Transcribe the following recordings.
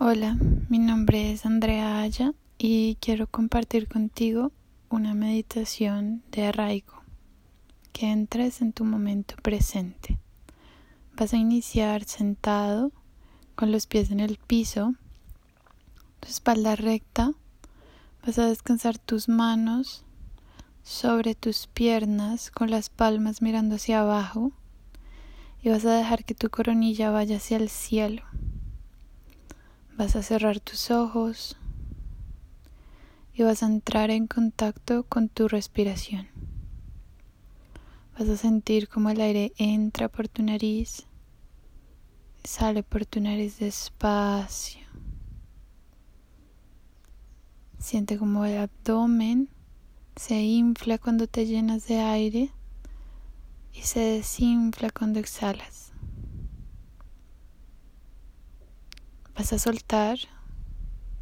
Hola, mi nombre es Andrea Aya y quiero compartir contigo una meditación de arraigo, que entres en tu momento presente. Vas a iniciar sentado, con los pies en el piso, tu espalda recta, vas a descansar tus manos sobre tus piernas con las palmas mirando hacia abajo y vas a dejar que tu coronilla vaya hacia el cielo. Vas a cerrar tus ojos y vas a entrar en contacto con tu respiración. Vas a sentir como el aire entra por tu nariz y sale por tu nariz despacio. Siente como el abdomen se infla cuando te llenas de aire y se desinfla cuando exhalas. Vas a soltar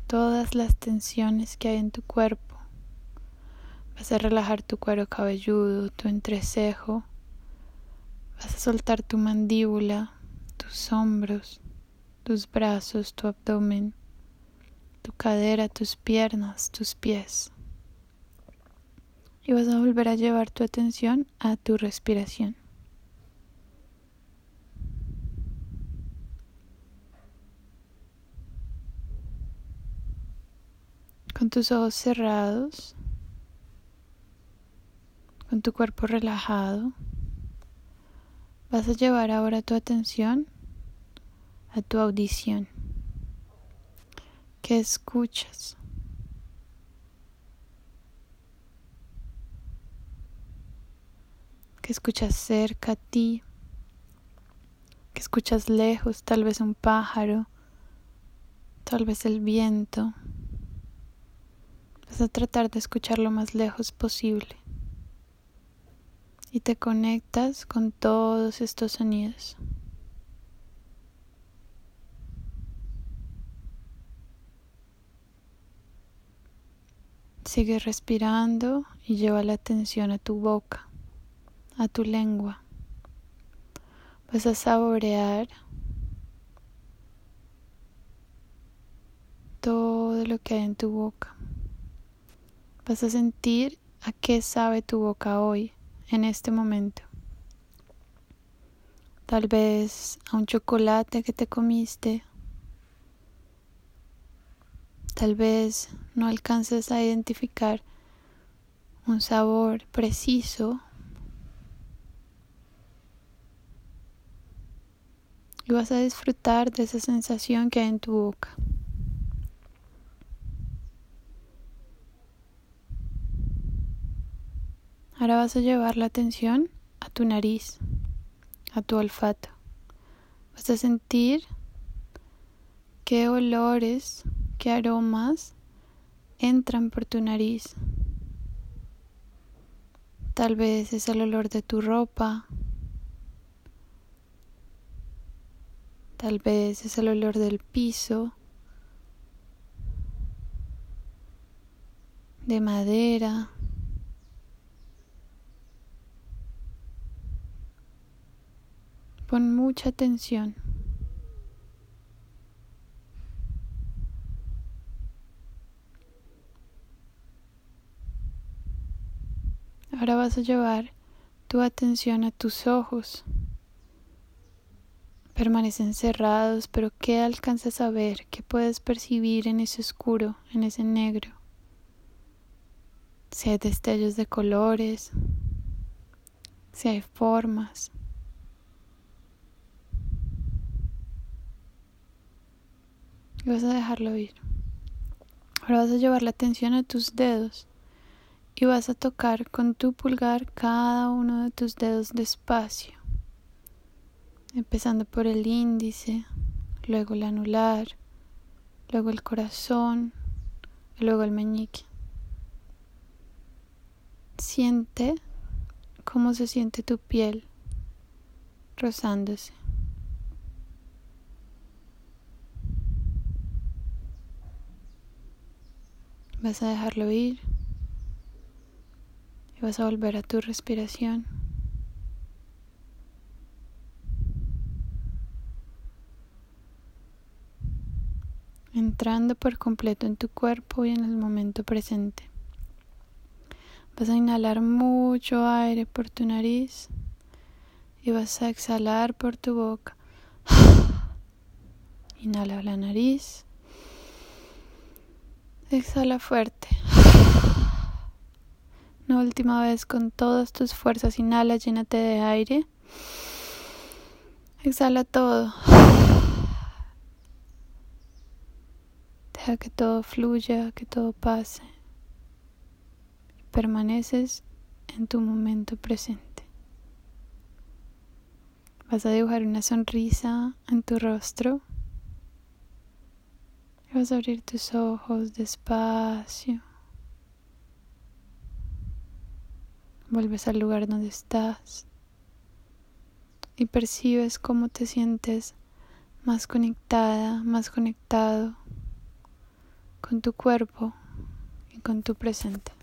todas las tensiones que hay en tu cuerpo. Vas a relajar tu cuero cabelludo, tu entrecejo. Vas a soltar tu mandíbula, tus hombros, tus brazos, tu abdomen, tu cadera, tus piernas, tus pies. Y vas a volver a llevar tu atención a tu respiración. Con tus ojos cerrados, con tu cuerpo relajado, vas a llevar ahora tu atención a tu audición. ¿Qué escuchas? ¿Qué escuchas cerca a ti? ¿Qué escuchas lejos? Tal vez un pájaro, tal vez el viento. Vas a tratar de escuchar lo más lejos posible. Y te conectas con todos estos sonidos. Sigue respirando y lleva la atención a tu boca, a tu lengua. Vas a saborear todo lo que hay en tu boca. Vas a sentir a qué sabe tu boca hoy, en este momento. Tal vez a un chocolate que te comiste. Tal vez no alcances a identificar un sabor preciso. Y vas a disfrutar de esa sensación que hay en tu boca. Ahora vas a llevar la atención a tu nariz, a tu olfato. Vas a sentir qué olores, qué aromas entran por tu nariz. Tal vez es el olor de tu ropa. Tal vez es el olor del piso, de madera, Pon mucha atención. Ahora vas a llevar tu atención a tus ojos. Permanecen cerrados, pero ¿qué alcanzas a ver? ¿Qué puedes percibir en ese oscuro, en ese negro? Si hay destellos de colores, si hay formas. Y vas a dejarlo ir. Ahora vas a llevar la atención a tus dedos y vas a tocar con tu pulgar cada uno de tus dedos despacio, empezando por el índice, luego el anular, luego el corazón y luego el meñique. Siente cómo se siente tu piel rozándose. Vas a dejarlo ir y vas a volver a tu respiración. entrando por completo en tu cuerpo y en el momento presente. Vas a inhalar mucho aire por tu nariz y vas a exhalar por tu boca. Inhala la nariz. Exhala fuerte. Una última vez con todas tus fuerzas. Inhala, llénate de aire. Exhala todo. Deja que todo fluya, que todo pase permaneces en tu momento presente. Vas a dibujar una sonrisa en tu rostro. Vas a abrir tus ojos despacio. Vuelves al lugar donde estás y percibes cómo te sientes más conectada, más conectado con tu cuerpo y con tu presente.